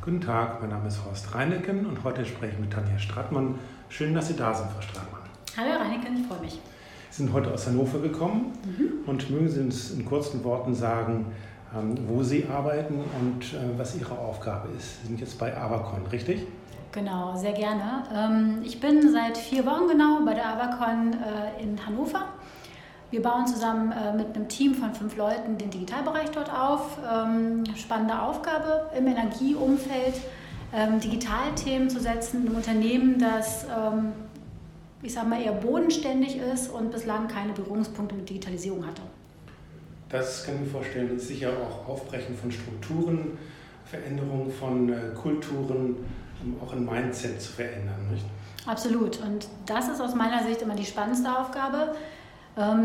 Guten Tag, mein Name ist Horst Reineken und heute spreche ich mit Tanja Strattmann. Schön, dass Sie da sind, Frau Strattmann. Hallo Herr Reineken, ich freue mich. Sie sind heute aus Hannover gekommen mhm. und mögen Sie uns in kurzen Worten sagen, ähm, wo Sie arbeiten und äh, was Ihre Aufgabe ist. Sie sind jetzt bei Avacon, richtig? Genau, sehr gerne. Ähm, ich bin seit vier Wochen genau bei der Avacon äh, in Hannover. Wir bauen zusammen äh, mit einem Team von fünf Leuten den Digitalbereich dort auf. Ähm, spannende Aufgabe im Energieumfeld, Digitalthemen zu setzen, im Unternehmen, das ich sage mal, eher bodenständig ist und bislang keine Berührungspunkte mit Digitalisierung hatte. Das kann ich mir vorstellen, ist sicher auch Aufbrechen von Strukturen, Veränderung von äh, Kulturen, um auch ein Mindset zu verändern. Nicht? Absolut. Und das ist aus meiner Sicht immer die spannendste Aufgabe, ähm,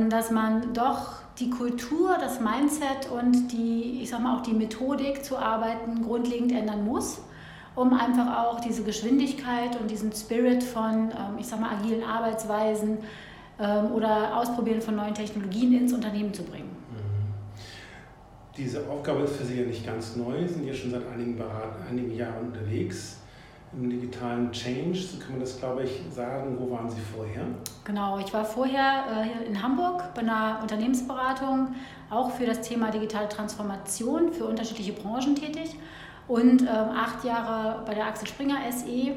dass man doch die Kultur, das Mindset und die, ich sag mal, auch die Methodik zu arbeiten grundlegend ändern muss um einfach auch diese Geschwindigkeit und diesen Spirit von, ähm, ich sag mal, agilen Arbeitsweisen ähm, oder Ausprobieren von neuen Technologien ins Unternehmen zu bringen. Mhm. Diese Aufgabe ist für Sie ja nicht ganz neu, Sie sind ja schon seit einigen, einigen Jahren unterwegs im digitalen Change, so kann man das, glaube ich, sagen. Wo waren Sie vorher? Genau, ich war vorher äh, hier in Hamburg bei einer Unternehmensberatung, auch für das Thema digitale Transformation für unterschiedliche Branchen tätig und ähm, acht Jahre bei der Axel Springer SE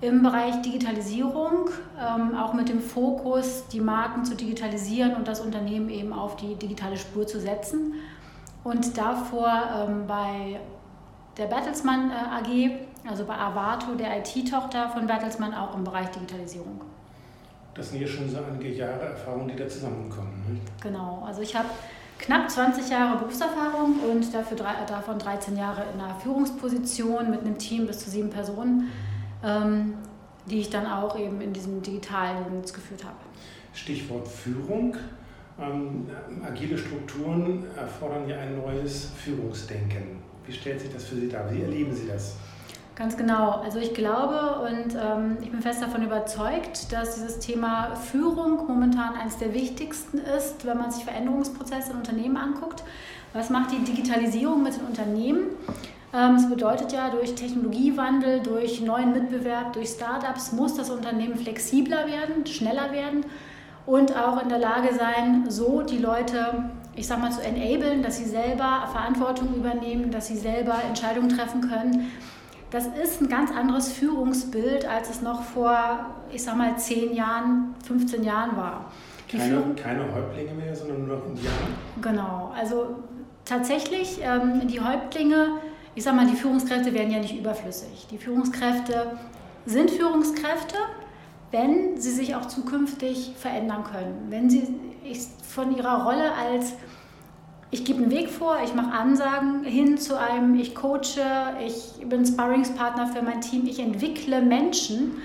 im Bereich Digitalisierung, ähm, auch mit dem Fokus, die Marken zu digitalisieren und das Unternehmen eben auf die digitale Spur zu setzen. Und davor ähm, bei der Bertelsmann äh, AG, also bei Avato, der IT-Tochter von Bertelsmann, auch im Bereich Digitalisierung. Das sind ja schon so einige Jahre Erfahrung, die da zusammenkommen. Ne? Genau, also ich habe knapp 20 Jahre Berufserfahrung und dafür davon 13 Jahre in einer Führungsposition mit einem Team bis zu sieben Personen, ähm, die ich dann auch eben in diesem digitalen Units geführt habe. Stichwort Führung. Ähm, agile Strukturen erfordern ja ein neues Führungsdenken. Wie stellt sich das für Sie dar? Wie erleben Sie das? Ganz genau. Also ich glaube und ähm, ich bin fest davon überzeugt, dass dieses Thema Führung momentan eines der wichtigsten ist, wenn man sich Veränderungsprozesse in Unternehmen anguckt. Was macht die Digitalisierung mit den Unternehmen? Ähm, es bedeutet ja, durch Technologiewandel, durch neuen Mitbewerb, durch Startups muss das Unternehmen flexibler werden, schneller werden und auch in der Lage sein, so die Leute, ich sag mal, zu enablen, dass sie selber Verantwortung übernehmen, dass sie selber Entscheidungen treffen können das ist ein ganz anderes Führungsbild, als es noch vor, ich sag mal, 10 Jahren, 15 Jahren war. keine, keine Häuptlinge mehr, sondern nur noch Indianer? Genau, also tatsächlich ähm, die Häuptlinge, ich sag mal, die Führungskräfte werden ja nicht überflüssig. Die Führungskräfte sind Führungskräfte, wenn sie sich auch zukünftig verändern können. Wenn sie von ihrer Rolle als ich gebe einen Weg vor, ich mache Ansagen hin zu einem, ich coache, ich bin Sparringspartner für mein Team, ich entwickle Menschen,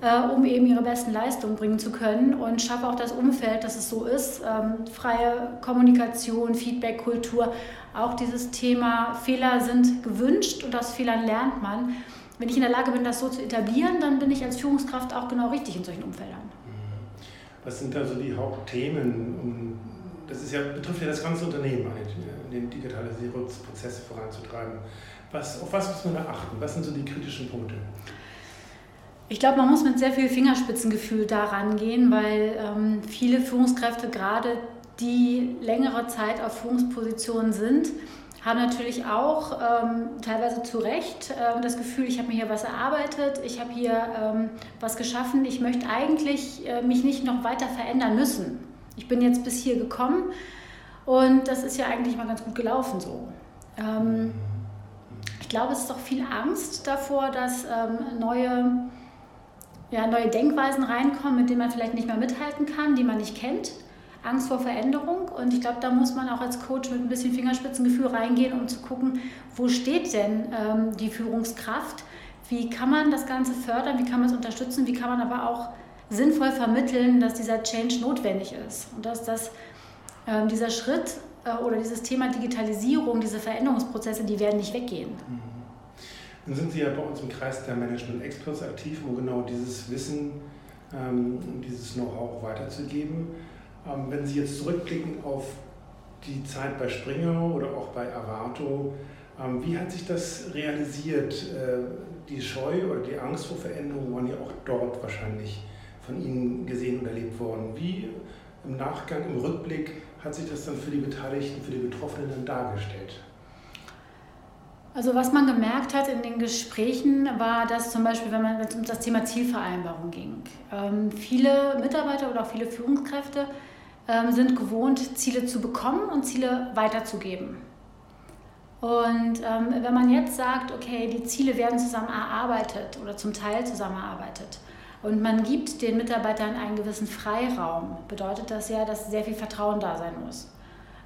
äh, um eben ihre besten Leistungen bringen zu können und schaffe auch das Umfeld, dass es so ist. Ähm, freie Kommunikation, Feedback-Kultur, auch dieses Thema Fehler sind gewünscht und aus Fehlern lernt man. Wenn ich in der Lage bin, das so zu etablieren, dann bin ich als Führungskraft auch genau richtig in solchen Umfeldern. Was sind da so die Hauptthemen, um das ist ja, betrifft ja das ganze Unternehmen, den Digitalisierungsprozess voranzutreiben. Was, auf was muss man da achten? Was sind so die kritischen Punkte? Ich glaube, man muss mit sehr viel Fingerspitzengefühl daran gehen, weil ähm, viele Führungskräfte, gerade die längere Zeit auf Führungspositionen sind, haben natürlich auch ähm, teilweise zu Recht äh, das Gefühl, ich habe mir hier was erarbeitet, ich habe hier ähm, was geschaffen, ich möchte eigentlich äh, mich nicht noch weiter verändern müssen ich bin jetzt bis hier gekommen und das ist ja eigentlich mal ganz gut gelaufen so. Ähm, ich glaube, es ist auch viel Angst davor, dass ähm, neue, ja, neue Denkweisen reinkommen, mit denen man vielleicht nicht mehr mithalten kann, die man nicht kennt. Angst vor Veränderung und ich glaube, da muss man auch als Coach mit ein bisschen Fingerspitzengefühl reingehen, um zu gucken, wo steht denn ähm, die Führungskraft, wie kann man das Ganze fördern, wie kann man es unterstützen, wie kann man aber auch sinnvoll vermitteln, dass dieser Change notwendig ist und dass das, äh, dieser Schritt äh, oder dieses Thema Digitalisierung, diese Veränderungsprozesse, die werden nicht weggehen. Mhm. Dann sind Sie ja bei uns im Kreis der Management Experts aktiv, um genau dieses Wissen, ähm, dieses Know-how weiterzugeben. Ähm, wenn Sie jetzt zurückblicken auf die Zeit bei Springer oder auch bei Avato, Ähm, wie hat sich das realisiert? Äh, die Scheu oder die Angst vor Veränderungen waren ja auch dort wahrscheinlich von Ihnen gesehen und erlebt worden. Wie im Nachgang, im Rückblick hat sich das dann für die Beteiligten, für die Betroffenen dargestellt? Also was man gemerkt hat in den Gesprächen war, dass zum Beispiel, wenn man um das Thema Zielvereinbarung ging, ähm, viele Mitarbeiter oder auch viele Führungskräfte ähm, sind gewohnt, Ziele zu bekommen und Ziele weiterzugeben. Und ähm, wenn man jetzt sagt, okay, die Ziele werden zusammen erarbeitet oder zum Teil zusammen erarbeitet und man gibt den Mitarbeitern einen gewissen Freiraum, bedeutet das ja, dass sehr viel Vertrauen da sein muss.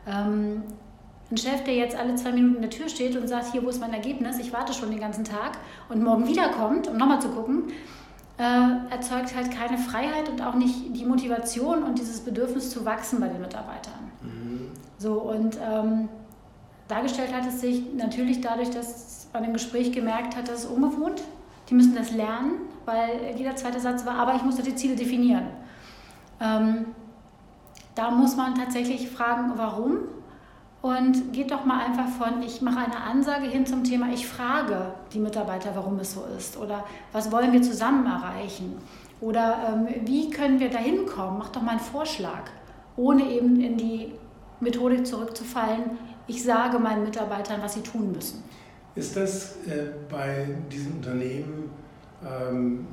Ähm, ein Chef, der jetzt alle zwei Minuten in der Tür steht und sagt, hier, wo ist mein Ergebnis, ich warte schon den ganzen Tag und morgen wiederkommt, um nochmal zu gucken, äh, erzeugt halt keine Freiheit und auch nicht die Motivation und dieses Bedürfnis zu wachsen bei den Mitarbeitern. Mhm. So, und ähm, dargestellt hat es sich natürlich dadurch, dass man im Gespräch gemerkt hat, dass es ungewohnt. Die müssen das lernen, weil jeder zweite Satz war, aber ich muss doch die Ziele definieren. Ähm, da muss man tatsächlich fragen, warum. Und geht doch mal einfach von, ich mache eine Ansage hin zum Thema, ich frage die Mitarbeiter, warum es so ist. Oder was wollen wir zusammen erreichen? Oder ähm, wie können wir da hinkommen? Mach doch mal einen Vorschlag, ohne eben in die Methodik zurückzufallen, ich sage meinen Mitarbeitern, was sie tun müssen. Ist das äh, bei diesen Unternehmen ähm,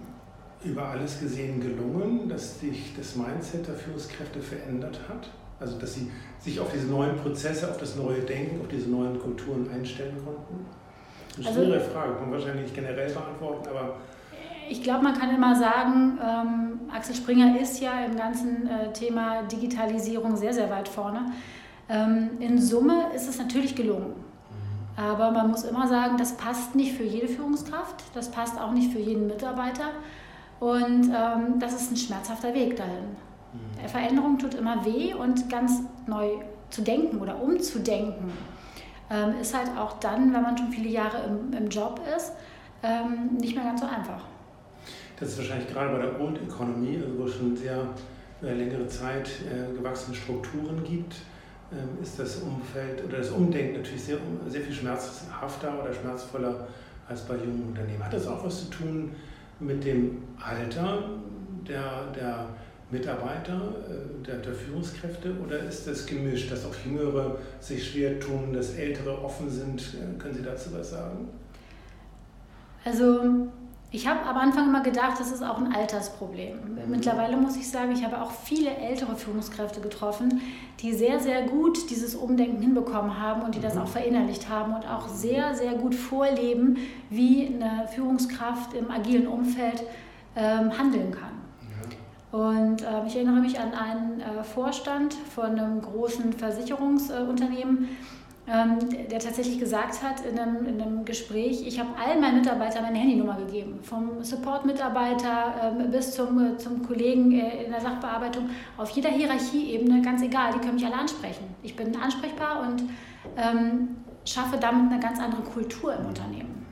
über alles gesehen gelungen, dass sich das Mindset der Führungskräfte verändert hat? Also dass sie sich auf diese neuen Prozesse, auf das neue Denken, auf diese neuen Kulturen einstellen konnten? Eine also schwere Frage, kann man wahrscheinlich nicht generell beantworten, aber ich glaube, man kann immer sagen, ähm, Axel Springer ist ja im ganzen äh, Thema Digitalisierung sehr, sehr weit vorne. Ähm, in Summe ist es natürlich gelungen. Aber man muss immer sagen, das passt nicht für jede Führungskraft, das passt auch nicht für jeden Mitarbeiter. Und ähm, das ist ein schmerzhafter Weg dahin. Mhm. Veränderung tut immer weh und ganz neu zu denken oder umzudenken ähm, ist halt auch dann, wenn man schon viele Jahre im, im Job ist, ähm, nicht mehr ganz so einfach. Das ist wahrscheinlich gerade bei der Old Economy, also wo es schon sehr äh, längere Zeit äh, gewachsene Strukturen gibt, ist das Umfeld oder das Umdenken natürlich sehr, sehr viel schmerzhafter oder schmerzvoller als bei jungen Unternehmen. Hat das auch was zu tun mit dem Alter der, der Mitarbeiter, äh, der, der Führungskräfte oder ist das gemischt, dass auch Jüngere sich schwer tun, dass Ältere offen sind? Können Sie dazu was sagen? Also ich habe am Anfang immer gedacht, das ist auch ein Altersproblem. Mittlerweile muss ich sagen, ich habe auch viele ältere Führungskräfte getroffen, die sehr, sehr gut dieses Umdenken hinbekommen haben und die das mhm. auch verinnerlicht haben und auch sehr, sehr gut vorleben, wie eine Führungskraft im agilen Umfeld ähm, handeln kann. Und äh, ich erinnere mich an einen äh, Vorstand von einem großen Versicherungsunternehmen, ähm, der tatsächlich gesagt hat in einem, in einem Gespräch, ich habe allen meinen Mitarbeitern meine Handynummer gegeben, vom Support-Mitarbeiter ähm, bis zum, zum Kollegen äh, in der Sachbearbeitung, auf jeder Hierarchieebene, ganz egal, die können mich alle ansprechen. Ich bin ansprechbar und ähm, schaffe damit eine ganz andere Kultur im Unternehmen.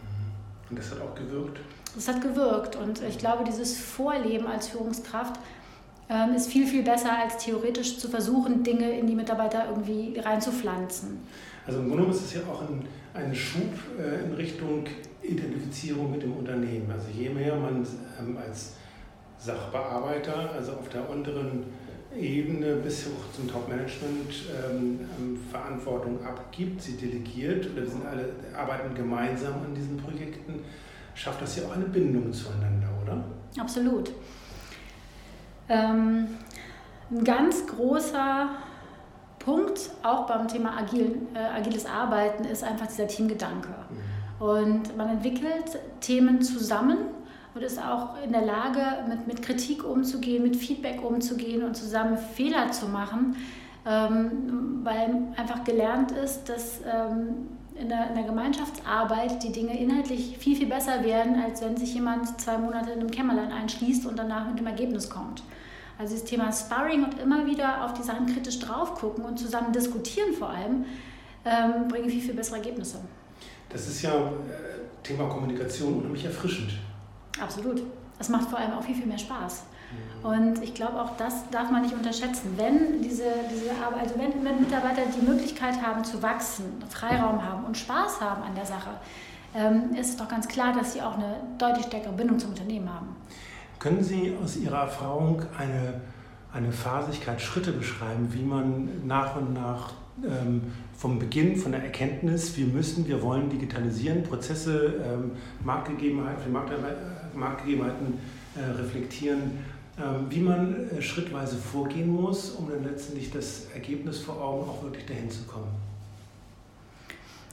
Und das hat auch gewirkt? Das hat gewirkt und ich glaube, dieses Vorleben als Führungskraft ähm, ist viel, viel besser, als theoretisch zu versuchen, Dinge in die Mitarbeiter irgendwie reinzupflanzen. Also im Grunde genommen ist es ja auch ein, ein Schub äh, in Richtung Identifizierung mit dem Unternehmen. Also je mehr man ähm, als Sachbearbeiter, also auf der unteren Ebene bis hoch zum Top-Management ähm, ähm, Verantwortung abgibt, sie delegiert oder wir sind alle arbeiten gemeinsam an diesen Projekten, schafft das ja auch eine Bindung zueinander, oder? Absolut. Ähm, ein ganz großer Punkt, auch beim Thema agil, äh, agiles Arbeiten, ist einfach dieser Teamgedanke. Mhm. Und man entwickelt Themen zusammen und ist auch in der Lage, mit, mit Kritik umzugehen, mit Feedback umzugehen und zusammen Fehler zu machen, ähm, weil einfach gelernt ist, dass ähm, in, der, in der Gemeinschaftsarbeit die Dinge inhaltlich viel, viel besser werden, als wenn sich jemand zwei Monate in einem Kämmerlein einschließt und danach mit dem Ergebnis kommt. Also das Thema Sparring und immer wieder auf die Sachen kritisch drauf gucken und zusammen diskutieren vor allem, ähm, bringen viel, viel bessere Ergebnisse. Das ist ja äh, Thema Kommunikation unheimlich erfrischend. Absolut. Es macht vor allem auch viel, viel mehr Spaß. Und ich glaube, auch das darf man nicht unterschätzen. Wenn diese, diese Arbeit, also wenn, wenn Mitarbeiter die Möglichkeit haben zu wachsen, Freiraum haben und Spaß haben an der Sache, ähm, ist es doch ganz klar, dass sie auch eine deutlich stärkere Bindung zum Unternehmen haben. Können Sie aus Ihrer Erfahrung eine, eine Phasigkeit, Schritte beschreiben, wie man nach und nach ähm, vom Beginn, von der Erkenntnis, wir müssen, wir wollen digitalisieren, Prozesse, ähm, Marktgegebenheiten, Marktgegebenheiten äh, reflektieren, ähm, wie man äh, schrittweise vorgehen muss, um dann letztendlich das Ergebnis vor Augen auch wirklich dahin zu kommen.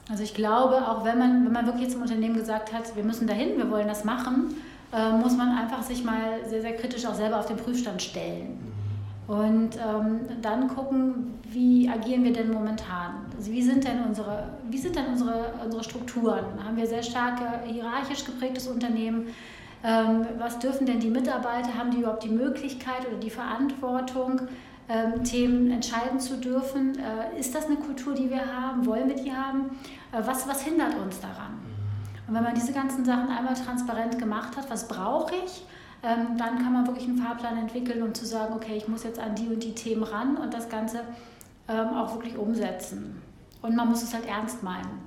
Also ich glaube, auch wenn man, wenn man wirklich zum Unternehmen gesagt hat, wir müssen dahin, wir wollen das machen, äh, muss man einfach sich mal sehr, sehr kritisch auch selber auf den Prüfstand stellen. Mhm. Und ähm, dann gucken, wie agieren wir denn momentan? Also wie sind denn unsere, wie sind denn unsere, unsere Strukturen? Haben wir sehr stark hierarchisch geprägtes Unternehmen? Ähm, was dürfen denn die Mitarbeiter? Haben die überhaupt die Möglichkeit oder die Verantwortung, ähm, Themen entscheiden zu dürfen? Äh, ist das eine Kultur, die wir haben? Wollen wir die haben? Äh, was, was hindert uns daran? Und wenn man diese ganzen Sachen einmal transparent gemacht hat, was brauche ich? Ähm, dann kann man wirklich einen Fahrplan entwickeln, um zu sagen, okay, ich muss jetzt an die und die Themen ran und das Ganze auch wirklich umsetzen. Und man muss es halt ernst meinen.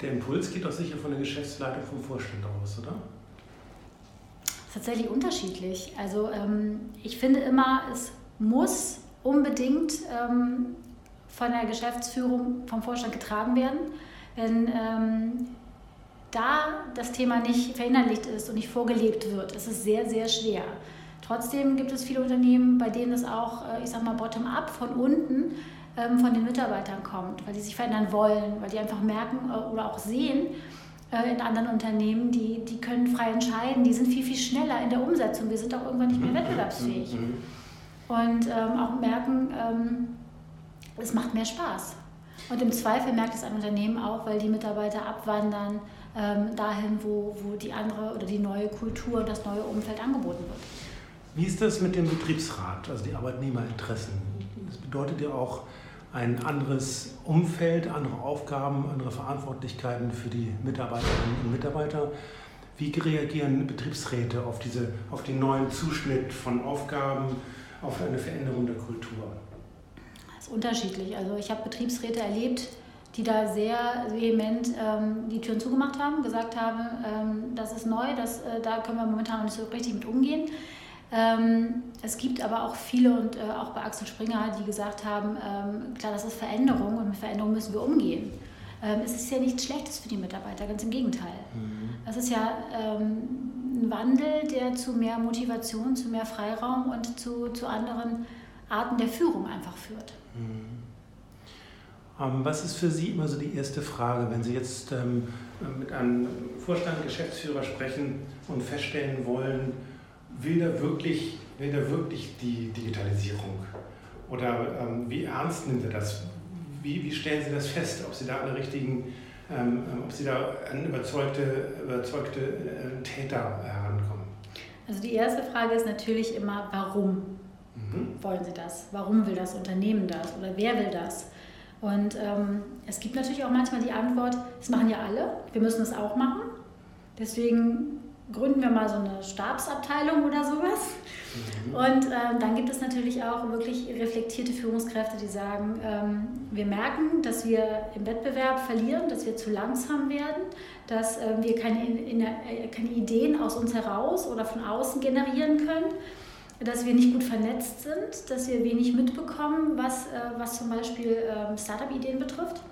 Der Impuls geht doch sicher von der Geschäftsleitung vom Vorstand aus, oder? tatsächlich unterschiedlich. Also ähm, ich finde immer, es muss unbedingt ähm, von der Geschäftsführung, vom Vorstand getragen werden. Wenn ähm, das Thema nicht verinnerlicht ist und nicht vorgelebt wird, ist es sehr, sehr schwer. Trotzdem gibt es viele Unternehmen, bei denen es auch, äh, ich sag mal, bottom-up von unten ähm, von den Mitarbeitern kommt, weil die sich verändern wollen, weil die einfach merken äh, oder auch sehen, äh, in anderen Unternehmen, die, die können frei entscheiden, die sind viel, viel schneller in der Umsetzung. Wir sind auch irgendwann nicht mehr wettbewerbsfähig. Und ähm, auch merken, ähm, es macht mehr Spaß. Und im Zweifel merkt es ein Unternehmen auch, weil die Mitarbeiter abwandern ähm, dahin, wo, wo die andere oder die neue Kultur und das neue Umfeld angeboten wird. Wie ist das mit dem Betriebsrat, also die Arbeitnehmerinteressen? Das bedeutet ja auch, ein anderes Umfeld, andere Aufgaben, andere Verantwortlichkeiten für die Mitarbeiterinnen und Mitarbeiter. Wie reagieren Betriebsräte auf, diese, auf den neuen Zuschnitt von Aufgaben, auf eine Veränderung der Kultur? Das ist unterschiedlich. Also ich habe Betriebsräte erlebt, die da sehr vehement ähm, die Türen zugemacht haben, gesagt haben, ähm, das ist neu, das, äh, da können wir momentan noch nicht so richtig mit umgehen. Ähm, es gibt aber auch viele und äh, auch bei Axel Springer, die gesagt haben, ähm, klar, das ist Veränderung und mit Veränderung müssen wir umgehen. Ähm, es ist ja nichts Schlechtes für die Mitarbeiter, ganz im Gegenteil. Mhm. Es ist ja ein Wandel, der zu mehr Motivation, zu mehr Freiraum und zu, zu anderen Arten der Führung einfach führt. Mhm. Was ist für Sie immer so die erste Frage, wenn Sie jetzt mit einem Vorstand, Geschäftsführer sprechen und feststellen wollen, will da wirklich, will da wirklich die Digitalisierung? Oder ähm, wie ernst nimmt er das? Wie, wie stellen Sie das fest, ob Sie da an richtigen, ähm, ob Sie da an überzeugte, überzeugte äh, Täter herankommen? Also die erste Frage ist natürlich immer, warum mhm. wollen Sie das? Warum will das Unternehmen das? Oder wer will das? Und ähm, es gibt natürlich auch manchmal die Antwort, das machen ja alle, wir müssen es auch machen. Deswegen gründen wir mal so eine Stabsabteilung oder sowas. Mhm. Und ähm, dann gibt es natürlich auch wirklich reflektierte Führungskräfte, die sagen, ähm, wir merken, dass wir im Wettbewerb verlieren, dass wir zu langsam werden, dass äh, wir keine, in, äh, keine Ideen aus uns heraus oder von außen generieren können dass wir nicht gut vernetzt sind, dass wir wenig mitbekommen, was, äh, was zum Beispiel ähm, Startup-Ideen betrifft.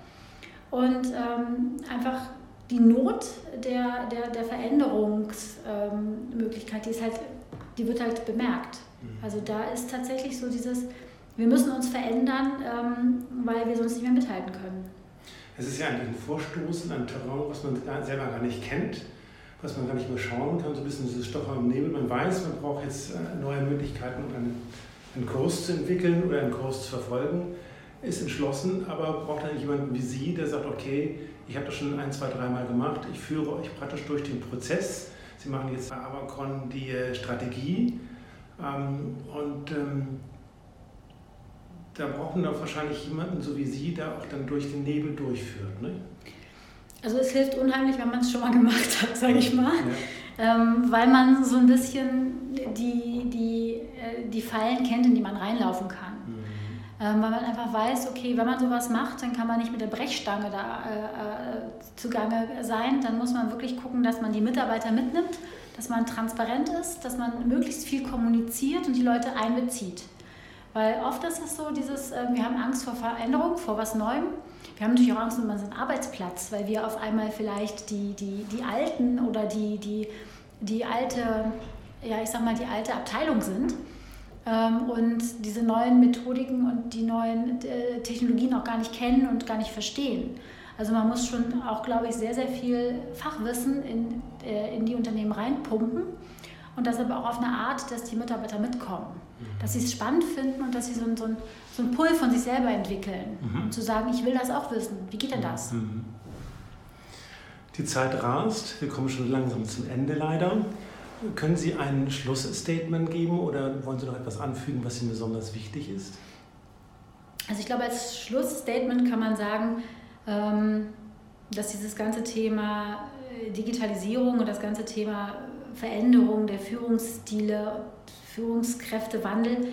Und ähm, einfach die Not der, der, der Veränderungsmöglichkeit, die, ist halt, die wird halt bemerkt. Mhm. Also da ist tatsächlich so dieses, wir müssen uns verändern, ähm, weil wir sonst nicht mehr mithalten können. Es ist ja eigentlich ein Vorstoßen an Terrain, was man selber gar nicht kennt, was man gar nicht mehr schauen kann, so ein bisschen dieses Stocher im Nebel. Man weiß, man braucht jetzt äh, neue Möglichkeiten, um einen, einen Kurs zu entwickeln oder einen Kurs zu verfolgen, ist entschlossen, aber braucht eigentlich jemanden wie Sie, der sagt, okay, ich habe das schon ein, zwei, dreimal gemacht. Ich führe euch praktisch durch den Prozess. Sie machen jetzt bei Avacon die äh, Strategie. Ähm, und ähm, da brauchen wir wahrscheinlich jemanden, so wie Sie, der auch dann durch den Nebel durchführt. Ne? Also es hilft unheimlich, wenn man es schon mal gemacht hat, sage ich mal. ähm, weil man so ein bisschen die, die, äh, die Fallen kennt, in die man reinlaufen kann. Mhm. Ähm, weil man einfach weiß, okay, wenn man sowas macht, dann kann man nicht mit der Brechstange da äh, äh, zugange sein. Dann muss man wirklich gucken, dass man die Mitarbeiter mitnimmt, dass man transparent ist, dass man möglichst viel kommuniziert und die Leute einbezieht. Weil oft ist es so, dieses, äh, wir haben Angst vor Veränderung, vor was Neuem. Wir haben natürlich auch Angst um unseren Arbeitsplatz, weil wir auf einmal vielleicht die, die, die Alten oder die, die, die alte, ja, ich sag mal, die alte Abteilung sind ähm, und diese neuen Methodiken und die neuen äh, Technologien auch gar nicht kennen und gar nicht verstehen. Also man muss schon auch, glaube ich, sehr, sehr viel Fachwissen in, äh, in die Unternehmen reinpumpen und das aber auch auf eine Art, dass die Mitarbeiter mitkommen. Dass sie es spannend finden und dass sie so, ein, so, ein, so einen Pull von sich selber entwickeln, mhm. um zu sagen, ich will das auch wissen. Wie geht denn das? Mhm. Die Zeit rast, wir kommen schon langsam zum Ende leider. Können Sie ein Schlussstatement geben oder wollen Sie noch etwas anfügen, was Ihnen besonders wichtig ist? Also ich glaube, als Schlussstatement kann man sagen, ähm, dass dieses ganze Thema äh, Digitalisierung und das ganze Thema Veränderung der Führungsstile, Führungskräftewandel,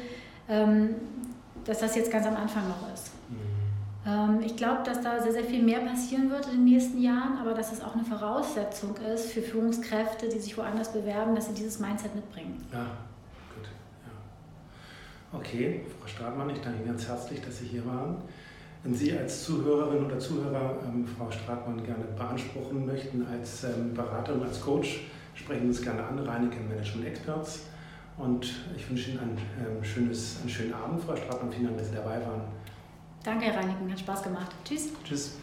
ähm, dass das jetzt ganz am Anfang noch ist. Ähm, ich glaube, dass da sehr, sehr viel mehr passieren wird in den nächsten Jahren, aber dass es auch eine Voraussetzung ist für Führungskräfte, die sich woanders bewerben, dass sie dieses Mindset mitbringen. Ja, gut. Ja. Okay, Frau Stratmann, ich danke Ihnen ganz herzlich, dass Sie hier waren. Wenn Sie als Zuhörerin oder Zuhörer ähm, Frau Stratmann gerne beanspruchen möchten als ähm, Beraterin, als Coach, sprechen Sie uns gerne an, Reineke Management Experts. Und ich wünsche Ihnen ein, ähm, schönes, einen schönen Abend, Frau Stratmann. Vielen Dank, dass Sie dabei waren. Danke, Herr Reinigen, hat Spaß gemacht. Tschüss. Tschüss.